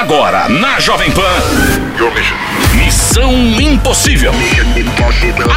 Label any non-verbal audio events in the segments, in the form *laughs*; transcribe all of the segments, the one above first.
Agora, na Jovem Pan. Missão Impossível.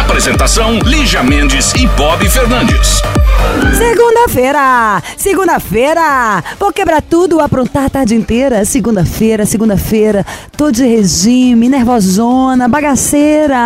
Apresentação: Lígia Mendes e Bob Fernandes. Segunda-feira! Segunda-feira! Vou quebrar tudo, aprontar a tarde inteira. Segunda-feira, segunda-feira. Tô de regime, nervosona, bagaceira.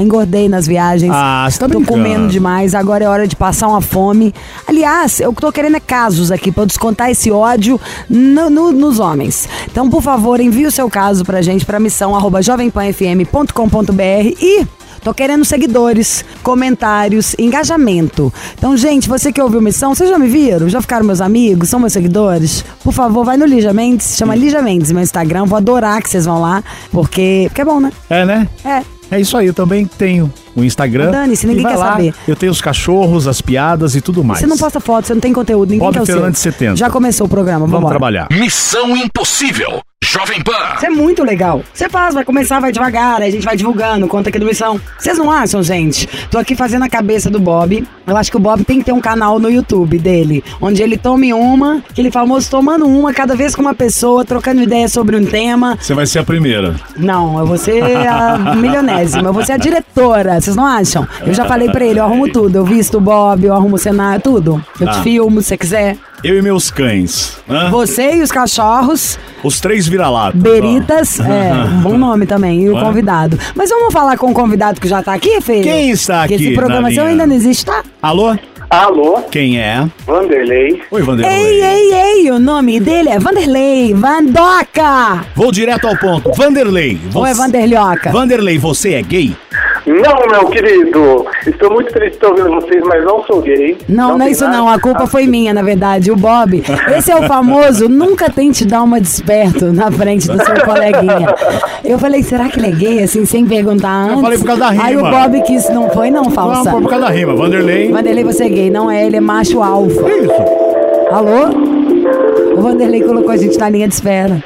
Engordei nas viagens. Ah, você tá Tô brincando. comendo demais, agora é hora de passar uma fome. Aliás, eu tô querendo é casos aqui pra eu descontar esse ódio no- no- nos homens. Então, por favor, envie o seu caso pra gente pra missão jovempanfm.com.br e Tô querendo seguidores, comentários, engajamento. Então, gente, você que ouviu Missão, vocês já me viram? Já ficaram meus amigos? São meus seguidores? Por favor, vai no Lígia Mendes, chama Lígia Mendes, meu Instagram. Vou adorar que vocês vão lá, porque, porque é bom, né? É, né? É. É isso aí, eu também tenho o Instagram. Dane-se, ninguém quer lá, saber. Eu tenho os cachorros, as piadas e tudo mais. Você não posta foto, você não tem conteúdo, ninguém Bob quer o seu. Fernandes 70. Já começou o programa, Vamos vamos trabalhar. Missão Impossível. Jovem Pan. Isso é muito legal. Você faz, vai começar, vai devagar, aí a gente vai divulgando, conta aqui do Missão. Vocês não acham, gente? Tô aqui fazendo a cabeça do Bob. Eu acho que o Bob tem que ter um canal no YouTube dele, onde ele tome uma, aquele famoso tomando uma, cada vez com uma pessoa, trocando ideia sobre um tema. Você vai ser a primeira. Não, eu vou ser a *laughs* milionésima, eu vou ser a diretora, vocês não acham? Eu já falei pra ele, eu arrumo tudo, eu visto o Bob, eu arrumo o cenário, tudo. Eu te Tá. filmo, se você quiser. Eu e meus cães. Hã? Você e os cachorros, Os três vira-latas. Beritas, *laughs* é, um bom nome também, e o Ué? convidado. Mas vamos falar com o convidado que já tá aqui, Fê? Quem está Porque aqui esse programa seu linha? ainda não existe, tá? ó. Alô? Alô, Quem é? Vanderlei. Oi, Vanderlei. Ei, ei, ei, o nome dele é Vanderlei Vandoca! Vou direto ao ponto. Vanderlei. Ou é Vanderlhoca? Vanderlei, você é gay? Não, meu querido, estou muito feliz de estar ouvindo vocês, mas não sou gay. Não, não, é tem isso nada- não, a culpa foi minha, na verdade, o Bob. Esse é o famoso, nunca tente dar uma desperto na frente do seu coleguinha. Eu falei, será que ele é gay, assim, sem perguntar antes? falei por causa da Aí o rima. Bob quis, não foi não, falsa. Não, por causa da rima. Vanderlei. Vanderlei, você é gay, não é, ele é macho alfa. Isso. Alô? O Vanderlei colocou a gente na linha de espera.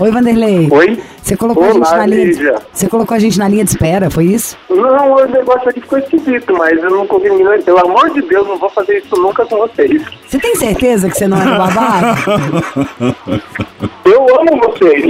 Oi, Vanderlei. Oi? Você colocou a Olá, gente na linha. De... Você colocou a gente na linha de espera, foi isso? Não, o negócio aqui ficou esquisito, mas eu não consegui Pelo amor de Deus, não vou fazer isso nunca com vocês. Você tem certeza que você não é do babado? Eu amo vocês.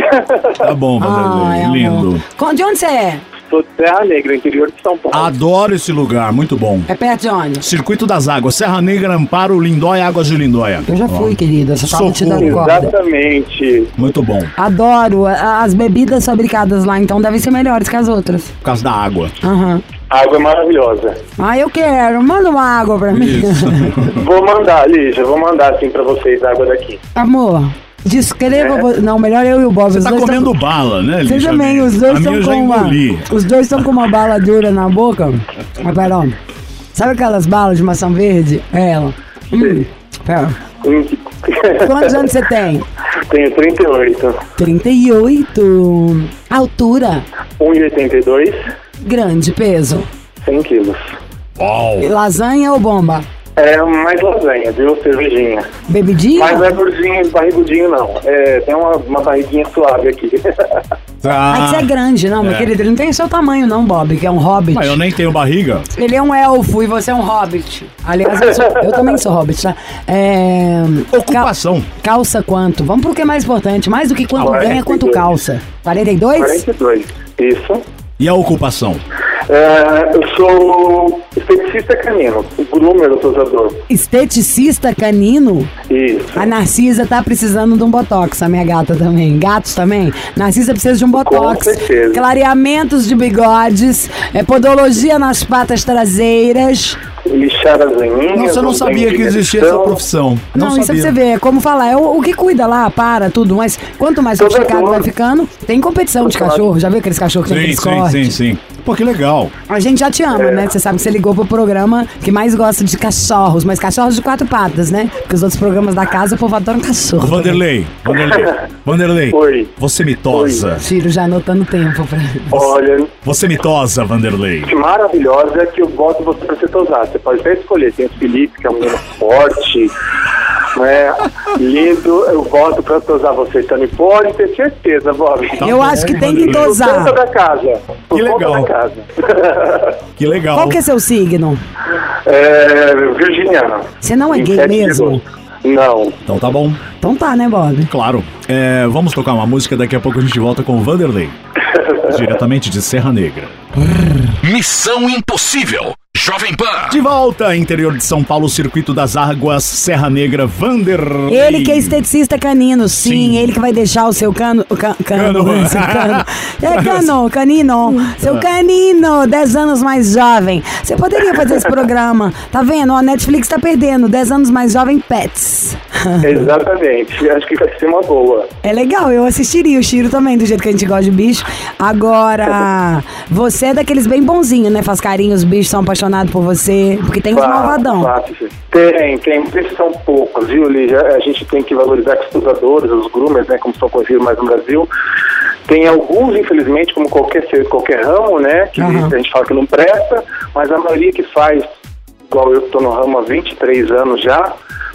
Tá bom, Vanderlei. Lindo. De onde você é? Sou de Serra Negra, interior de São Paulo. Adoro esse lugar, muito bom. É perto de onde? Circuito das Águas, Serra Negra, Amparo, Lindóia, Águas de Lindóia. Eu já fui, querida. Só tava te dando corda. Exatamente. Muito bom, Adoro. As bebidas fabricadas lá, então, devem ser melhores que as outras. por causa da água. Aham. A água é maravilhosa. Ah, eu quero. Manda uma água pra mim. *laughs* Vou mandar, Lígia, vou mandar assim pra vocês a água daqui. Amor, descreva... vo- Não, melhor eu e o Bob. Você os tá dois tão- comendo bala, né, Você também, os dois estão com uma. Os dois estão com uma bala dura na boca. Mas pera, ó. Sabe aquelas balas de maçã verde? É ela. Hum, pera. Quantos anos você tem? Tenho 38. 38. Altura. 1,82, Grande peso. 100 quilos. Uau. Lasanha ou bomba? É mais lasanha, viu? Cervejinha. Bebidinha? Mas não é gordinho, barrigudinho, não. É, tem uma, uma barriguinha suave aqui. *laughs* Ah, que você é grande, não, meu É. querido. Ele não tem seu tamanho, não, Bob, que é um hobbit. Mas eu nem tenho barriga. Ele é um elfo e você é um hobbit. Aliás, eu, sou- eu também sou hobbit, tá? É. Ocupação. cal- calça quanto? Vamos pro que é mais importante. Mais do que quanto 42. ganha, quanto calça. 42? 42. Isso. E a ocupação? É, eu sou esteticista canino, groomer do tosador. Esteticista canino? Isso. A Narcisa tá precisando de um botox, a minha gata também. Gatos também. Narcisa precisa de um botox. certeza. Clareamentos de bigodes, é, podologia nas patas traseiras. Lixar as unhas. Nossa, eu não sabia que existia essa profissão. Não, Não, isso é pra sabia. você ver, é como falar, é o, o que cuida lá, para, tudo, mas quanto mais Toda sofisticado dor. vai ficando, tem competição de cachorro, já viu aqueles cachorros que tem Sim, aqueles sim, cortes? sim, sim. Pô, que legal. A gente já te ama, né? Você sabe que você ligou pro programa que mais gosta de cachorros, mas cachorros de quatro patas, né? Porque os outros programas da casa, o povo adora um cachorro. Vanderlei, Vanderlei, *laughs* Vanderlei. Oi. Você me tosa. Filho, já anotando tempo pra Olha, Você me tosa, Vanderlei. que maravilhosa é que eu boto você pra você tosar. Você pode até escolher. Tem o Felipe, que é um menino forte, né? Lindo. Eu boto pra tosar você também. Pode ter certeza, Bob. Eu acho que tem que Por conta tosar. da casa. Por Que conta legal. da casa. *laughs* Que legal. Qual que é seu signo? é, virginiano. Você não é gay 27 de mesmo? Não. Então tá bom. Então tá, né, Bob? Claro. É, vamos tocar uma música, daqui a pouco a gente volta com o Vanderlei. *laughs* diretamente de Serra Negra. Missão Impossível. Jovem Pan. De volta, interior de São Paulo, Circuito das Águas, Serra Negra, Vanderlei. Ele que é esteticista canino, sim, Sim. ele que vai deixar o seu cano. o ca- cano, Cano. *laughs* seu cano. *laughs* É cano, canino. Seu canino, 10 anos mais jovem. Você poderia fazer esse programa. Tá vendo? A Netflix tá perdendo. 10 anos mais jovem, Pets. *laughs* Exatamente. Acho que vai ser uma boa. É legal, eu assistiria o Chiro também, do jeito que a gente gosta de bicho. Agora, você é daqueles bem bonzinhos, né? Faz carinho, os bichos são apaixonados por você. Porque tem os Fato, malvadão. sim. Tem, tem, mas esses são poucos, viu, Lígia? A gente tem que valorizar que os cruzadores, os groomers, né, como são conhecidos mais no Brasil. Tem alguns, infelizmente, como qualquer, ser- qualquer ramo, né, que Aham. a gente fala que não presta, mas a maioria que faz, igual eu que estou no ramo há 23 anos já,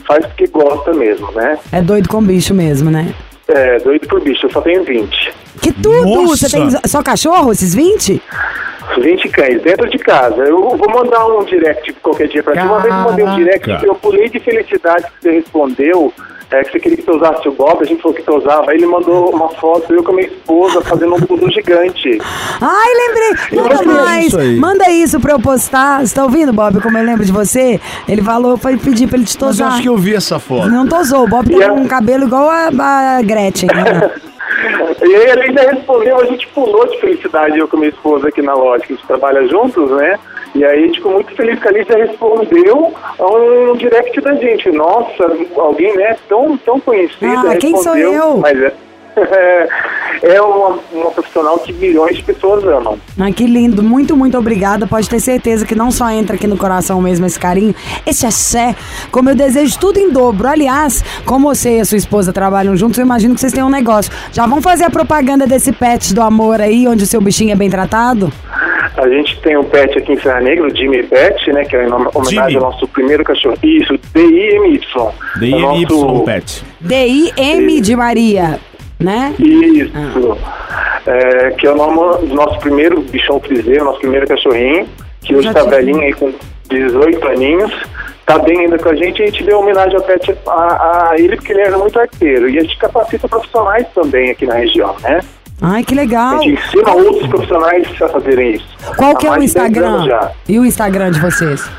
faz porque gosta mesmo, né? É doido com bicho mesmo, né? É, doido por bicho, eu só tenho 20. Que tudo! Nossa! Você tem só cachorro, esses 20? 20 cães dentro de casa. Eu vou mandar um direct qualquer dia pra ti. Uma vez eu mandei um direct, eu pulei de felicidade que você respondeu. É, que você queria que eu usasse o Bob, a gente falou que tu usava. Aí ele mandou uma foto, eu com a minha esposa, fazendo um pulo gigante. Ai, lembrei! Manda mais! disso aí. Manda isso pra eu postar. Você tá ouvindo, Bob? Como eu lembro de você? Ele falou, foi pedir pra ele te Mas eu tosar. acho que eu vi essa foto. Não tosou. O Bob E tá é- um cabelo igual a, a Gretchen. né? *laughs* E aí ele ainda respondeu, a gente pulou de felicidade, eu com a minha esposa aqui na loja, que a gente trabalha juntos, né? E aí ficou muito feliz que a Alicia respondeu a um direct da gente. Nossa, alguém, né, tão, tão conhecida Ah, quem sou eu? Mas é, *laughs* é uma, uma profissional que milhões de pessoas amam. Ai, que lindo. Muito, muito obrigada. Pode ter certeza que não só entra aqui no coração mesmo esse carinho, esse axé, como eu desejo tudo em dobro. Aliás, como você e a sua esposa trabalham juntos, eu imagino que vocês têm um negócio. Já vão fazer a propaganda desse pet do amor aí, onde o seu bichinho é bem tratado? A gente tem um pet aqui em Serra Negra, o Jimmy Pet, né? Que é em homenagem Jimmy. ao nosso primeiro cachorro. Isso, D-I-M-Y. É o DIY nosso- Pet. D-I-M de Maria, né? Isso. É, que é o nome do nosso primeiro bichão friseiro, nosso primeiro cachorrinho, que hoje tá tive. velhinho aí com 18 aninhos. Tá bem ainda com a gente e a gente deu homenagem ao pet a, a ele porque ele era muito arteiro. E a gente capacita profissionais também aqui na região, né? Ai, que A legal. gente ensina outros profissionais a fazerem isso. Qual que é o mais de 10 Instagram? E o Instagram de vocês?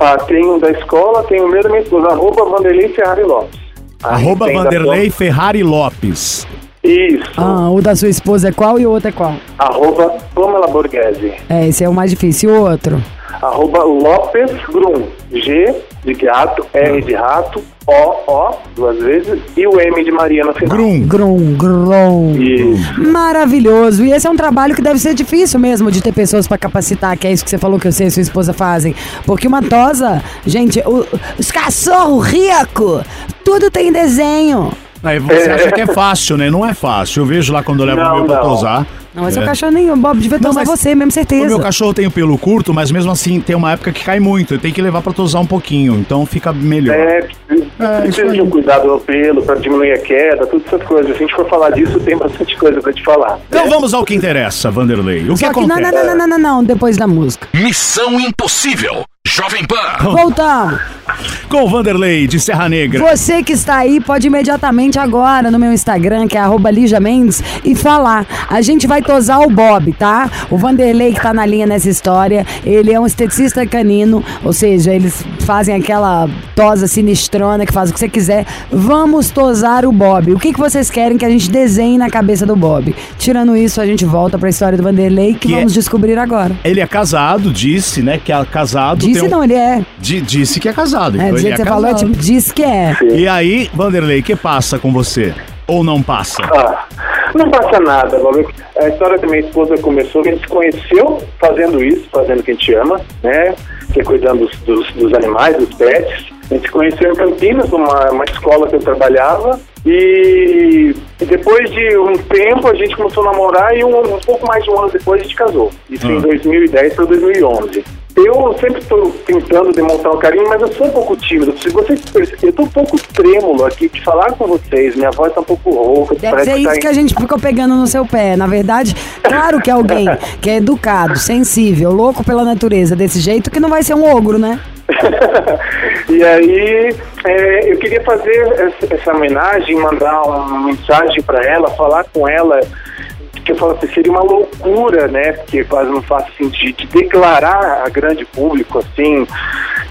Ah, tem um da escola, tem o meu da minha esposa, arroba Vanderlei Ferrari Lopes. Aí Arroba Vanderlei Ferrari Lopes. Isso. Ah, o da sua esposa é qual e o outro é qual? Arroba Pamela Borghese. É, esse é o mais difícil. E o outro? Arroba Lopes Grum. G de gato, R de rato, O, O, duas vezes, e o M de Maria no final. Grum. Grum, grum. Isso. Maravilhoso. E esse é um trabalho que deve ser difícil mesmo de ter pessoas pra capacitar, que é isso que você falou que você e sua esposa fazem. Porque uma tosa, gente, o- os cachorros ricos, tudo tem desenho. Aí você acha que é fácil, né? Não é fácil. Eu vejo lá quando eu levo Não, o meu pra não. tosar. Não, mas É. seu cachorrinho, Bob, devia Não, mas você, mesmo O certeza. meu cachorro tem o pelo curto, mas mesmo assim tem uma época que cai muito. Eu tenho que levar pra tosar um pouquinho, então fica melhor. É, isso precisa de um cuidado no pelo para diminuir a queda, todas essas coisas. Se a gente for falar disso, tem bastante coisa para te falar. Então vamos ao que interessa, Vanderlei. O que que não, acontece? não, não, não, não, não, depois da música. Missão Impossível. Jovem Pan. Voltamos. Com o Vanderlei de Serra Negra. Você que está aí pode imediatamente agora no meu Instagram, que é arroba Lígia Mendes, e falar. A gente vai tosar o Bob, tá? O Vanderlei que tá na linha nessa história, ele é um esteticista canino, ou seja, eles fazem aquela tosa sinistrona que faz o que você quiser. Vamos tosar o Bob. O que, que vocês querem que a gente desenhe na cabeça do Bob? Tirando isso, a gente volta pra história do Vanderlei, que, Que é- vamos descobrir agora. Ele é casado, disse, né? Que é casado. Disse tem um- não, ele é. Di- disse que é casado. É, então do é que você falou, é casado. tipo, diz que é. E aí, Vanderlei, que passa com você? Ou não passa? Ah, não passa nada, Bob. A história da minha esposa começou, a gente se conheceu fazendo isso, fazendo o que a gente ama, né? Que é cuidando dos, dos, dos animais, dos pets. A gente se conheceu em Campinas, numa uma escola que eu trabalhava. E, e depois de um tempo a gente começou a namorar e um, um pouco mais de um ano depois a gente casou. Isso Ah. em 2010 para 2011. Eu sempre estou tentando demonstrar um carinho, mas eu sou um pouco tímido. Se vocês perceberem, eu estou um pouco trêmulo aqui de falar com vocês. Minha voz está um pouco rouca. Deve ser que tá isso que a gente ficou pegando no seu pé. Na verdade, claro que alguém *laughs* que é educado, sensível, louco pela natureza desse jeito, que não vai ser um ogro, né? *laughs* e aí é, eu queria fazer essa, essa homenagem, mandar uma mensagem para ela, falar com ela que eu falo assim, seria uma loucura, né? Porque quase não faço assim, de, de declarar a grande público, assim,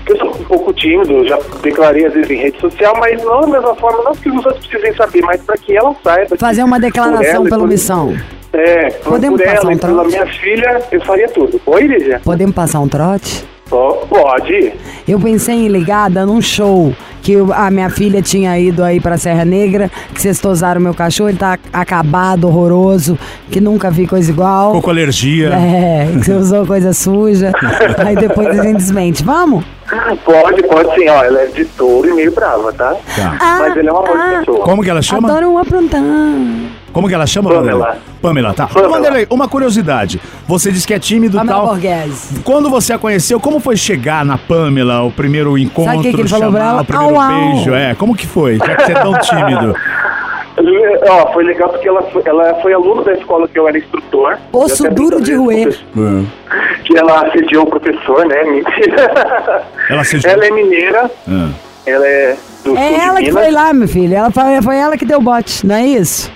eu sou um pouco tímido, já declarei às vezes em rede social, mas não da mesma forma, não que os outros precisem saber, mas para que ela saiba. Fazer uma declaração pela por, missão. É, Podemos por passar ela um e pela trote? minha filha, eu faria tudo. Oi, Lígia? Podemos passar um trote? Pode. Eu pensei em ligar dando um show que a minha filha tinha ido aí pra Serra Negra, que vocês tosaram meu cachorro, ele tá acabado, horroroso, que nunca vi coisa igual. Ficou com alergia. É, que você usou coisa suja. *laughs* aí depois a gente desmente. Vamos? *laughs* Pode, pode sim, ó, ela é de touro e meio brava, tá? Tá. Mas ele é um amor de ah, pessoa. Como que ela chama? Adoro um aprontão. Como que ela chama, Pamela. Pamela, tá. Pamela. Vanderlei, uma curiosidade. Você disse que é tímido e tal. Borghese. Quando você a conheceu, como foi chegar na Pamela, o primeiro encontro, Sabe o que que ele falou pra chamar, ela? o primeiro Au, au. beijo? É, como que foi? Já que você é tão tímido. *laughs* Ó, foi legal porque ela foi, ela foi aluna da escola que eu era instrutor. Osso duro de roer. o professor, Que ela assediou o professor, né? Mentira. *laughs* Ela assediou? Ela é mineira, Ah. ela é do sul É de ela que Minas. foi lá, meu filho. Ela foi, foi ela que deu o bote, não é isso?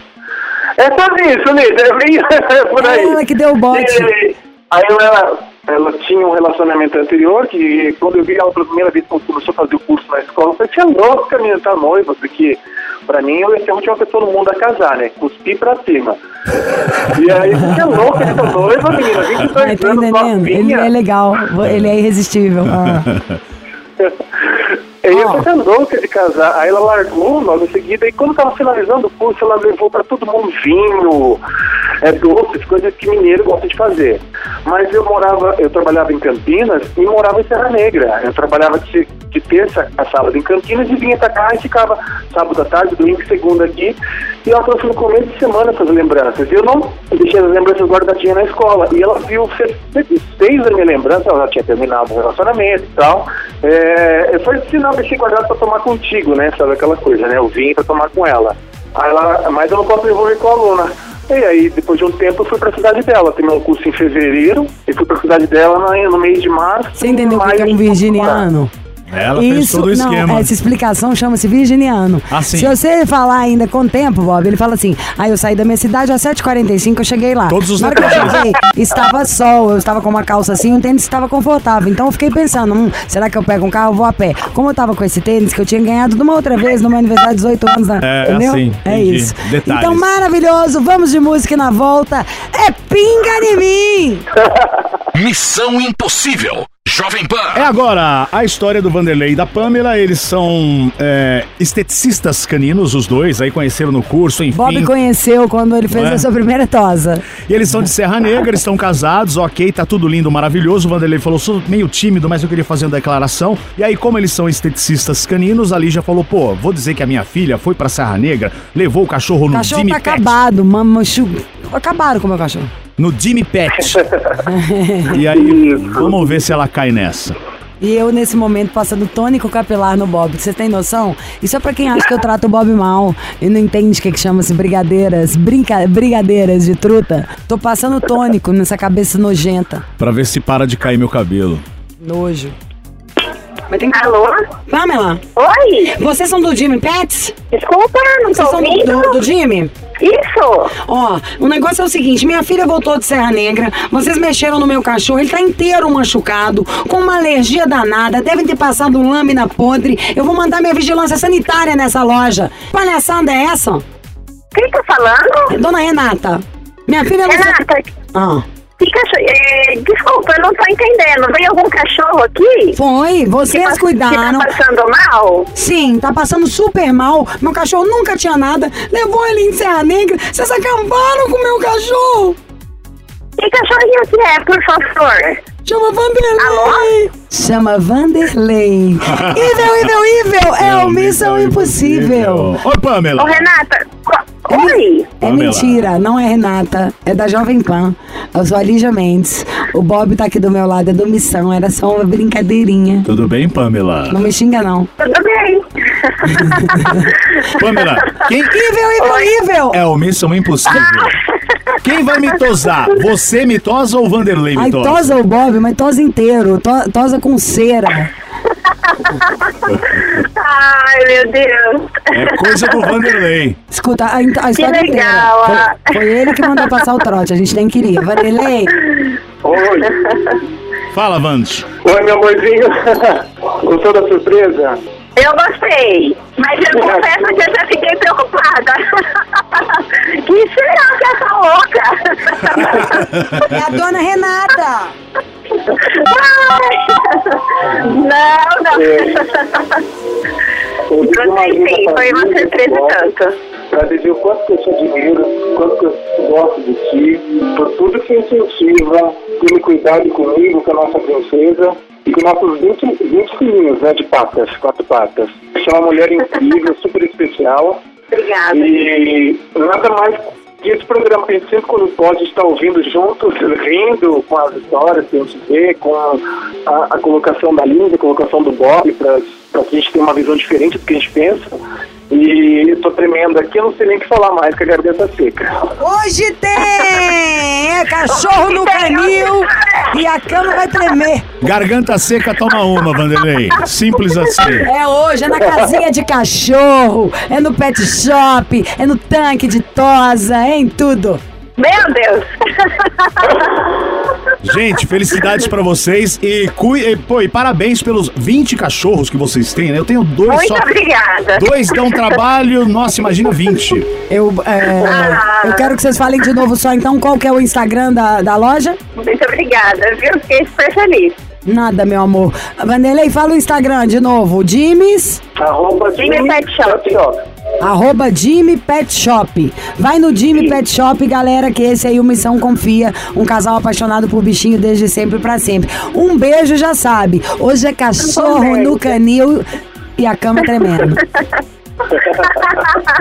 É sobre isso, Lídia, é bem *laughs* por aí. Ela que deu o bote. E, aí ela, ela tinha um relacionamento anterior que quando eu vi ela pela primeira vez quando começou a fazer o curso na escola, eu falei, você é louca, menina, tá noiva, porque pra mim eu ia ser a última pessoa no mundo a casar, né? Cuspi pra cima. E aí, você é louca, você tá noiva, menina, 22 Ai, tá anos, entendendo? Ele novinha. é legal, ele é irresistível. Ah. *laughs* Aí eu Ó. falei, louca de casar. Aí ela largou logo em seguida. E quando tava finalizando o curso, ela levou pra todo mundo vinho, é, doces, coisas que mineiro gosta de fazer. Mas eu morava, eu trabalhava em Campinas e morava em Serra Negra. Eu trabalhava de, de terça a sábado em Campinas e vinha pra cá e ficava sábado à tarde, domingo e segunda aqui. E ela trouxe no começo de semana essas lembranças. E eu não deixei as lembranças guardadinhas na escola. E ela viu, fez, a minha lembrança, ela já tinha terminado o relacionamento e tal. É, eu falei assim, não, deixei guardado pra tomar contigo, né? Sabe aquela coisa, né? Eu vim pra tomar com ela. Aí ela, mas eu não posso envolver com a aluna. E aí, depois de um tempo, eu fui pra cidade dela. Terminei um curso em fevereiro e fui pra cidade dela no, mês de março. Você entendeu o que é um virginiano? Ela fez todo o não, esquema. essa explicação chama-se virginiano. Ah, sim. Se você falar ainda com o tempo, Bob, ele fala assim: aí eu saí da minha cidade às 7h45, eu cheguei lá. Todos os Na hora que eu cheguei, estava sol, eu estava com uma calça assim, um tênis estava confortável. Então eu fiquei pensando: hum, será que eu pego um carro ou vou a pé? Como eu tava com esse tênis que eu tinha ganhado de uma outra vez no meu aniversário de 18 anos, né? É, entendeu? assim, é entendi. isso. Detalhes. Então maravilhoso, vamos de música na volta. É pinga em mim! *laughs* Missão Impossível. Jovem Pan. É agora a história do Vanderlei e da Pamela. Eles são é, esteticistas caninos, os dois. Aí conheceram no curso, enfim. Bob conheceu quando ele fez é? a sua primeira tosa. E eles são de Serra Negra, eles estão casados, ok, tá tudo lindo, maravilhoso. O Vanderlei falou, sou meio tímido, mas eu queria fazer uma declaração. E aí, como eles são esteticistas caninos, a Lígia falou, pô, vou dizer que a minha filha foi pra Serra Negra, levou o cachorro O no cachorro Jimmy tá Pet. acabado, mamachu. Acabaram com o meu cachorro. No Jimmy Pet. *laughs* e aí, vamos ver se ela cai nessa. E eu, nesse momento, passando tônico capilar no Bob. Você tem noção? Isso é pra quem acha que eu trato o Bob mal e não entende o que, que chama-se brigadeiras, brinca, brigadeiras de truta. Tô passando tônico nessa cabeça nojenta. Pra ver se para de cair meu cabelo. Nojo. Alô? Pamela, Oi? vocês são do Jimmy Pets? Desculpa, não tô Vocês são do, ouvindo. do, do Jimmy? Isso. Ó, o negócio é o seguinte: minha filha voltou de Serra Negra, vocês mexeram no meu cachorro, ele tá inteiro machucado, com uma alergia danada, devem ter passado um lâmina podre. Eu vou mandar minha vigilância sanitária nessa loja. Palhaçada é essa? Quem tá falando? Dona Renata, minha filha. Renata, Ah, que cachorro... é, desculpa, eu não tô entendendo. Veio algum cachorro aqui? foi, vocês que, cuidaram. Que tá passando mal? Sim, tá passando super mal. Meu cachorro nunca tinha nada. Levou ele em Serra Negra. Vocês acabaram com o meu cachorro. Que cachorrinho que é, por favor? Chama Vanderlei. Alô? Chama Vanderlei. Evil, evil, evil. É o Missão Impossível. Oi, Pamela. Ô, Renata, oi? É Pamela. mentira, não é Renata. É da Jovem Pan. Eu sou a Lígia Mendes. O Bob tá aqui do meu lado, é do Missão. Era só uma brincadeirinha. Tudo bem, Pamela? Não me xinga, não. Tudo bem? *laughs* Pamela, quem evil, evil. é o Missão Impossível? Quem vai me tosar? Você me tosa ou o Vanderlei me Ai, tosa? tosa o Bob, mas tosa inteiro. To- tosa com cera. Ai, meu Deus. É coisa do Vanderlei. Escuta, a, a história Que legal, inteira. ah. Foi, foi ele que mandou passar o trote, a gente nem queria. Vanderlei, Oi. Fala, Vandes. Oi, meu amorzinho. Gostou da surpresa? Eu gostei, mas eu confesso que eu já fiquei preocupada. que será que essa louca? é a dona Renata. Ai. *laughs* Não, não. Gostei sim, foi uma surpresa tanto. Pra dizer o quanto que eu te admiro, o quanto que eu gosto de ti, por tudo que incentiva, pelo cuidado comigo, com a nossa princesa e com nossos 20, 20 filhinhos, né, de patas, quatro patas. Você é uma mulher incrível, *laughs* super especial. Obrigada. E nada mais que esse programa que a gente sempre quando pode estar ouvindo juntos, rindo com as histórias que a gente vê, com a, a colocação da Linda, a colocação do Bob, para que a gente tenha uma visão diferente do que a gente pensa. E eu tô tremendo aqui, eu não sei nem o que falar mais, que a garganta seca. Hoje tem! É cachorro no canil e a cama vai tremer. Garganta seca, toma uma, Vanderlei. Simples assim. É hoje, é na casinha de cachorro, é no pet shop, é no tanque de tosa, é em tudo. Meu Deus. *laughs* Gente, felicidades pra vocês e, cui, e, pô, e parabéns pelos 20 cachorros que vocês têm, né? Eu tenho dois Muito só. obrigada. Dois dão trabalho, nossa, imagina 20. Eu, é, eu quero que vocês falem de novo só então qual que é o Instagram da, da loja. Muito obrigada, viu? Fiquei super feliz. Nada, meu amor. Vanderlei, fala o Instagram de novo. Jimmy's, Arroba Jimmy Jimmy Pet Shop. Arroba Jimmy Pet Shop. Vai no Jimmy Pet Shop, galera, que esse aí o Missão Confia. Um casal apaixonado por bichinho desde sempre pra sempre. Um beijo, já sabe. Hoje é cachorro no canil e a cama tremendo. *laughs*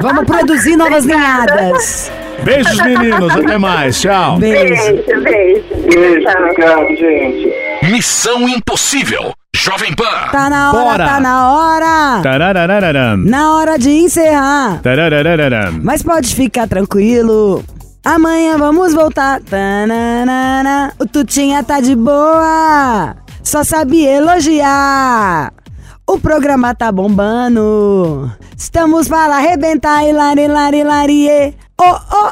Vamos produzir novas ninhadas. Beijos, meninos. Até mais. Tchau. Beijo. Beijo, beijo. Obrigado, gente. Missão Impossível. Jovem Pan. Tá na hora, Bora. tá na hora. Tararararam. Na hora de encerrar. Tararararam. Mas pode ficar tranquilo. Amanhã vamos voltar. Tananana. O Tutinha tá de boa. Só sabe elogiar. O programa tá bombando. Estamos para arrebentar e lari, lari, larie. Oh, oh,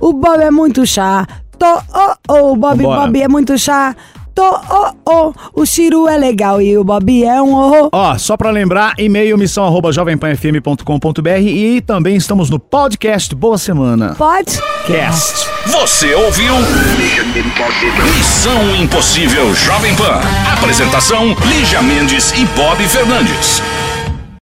oh. O Bob é muito chato. Oh, oh. O Bob. Bob é muito chato. Oh, oh. O Chiru é legal e o Bob é um horror. Ó, só pra lembrar, e-mail missão arroba jovempanfm.com.br e também estamos no podcast Boa Semana. Pode? Cast. Você ouviu? Missão Impossível Jovem Pan. Apresentação: Lígia Mendes e Bob Fernandes.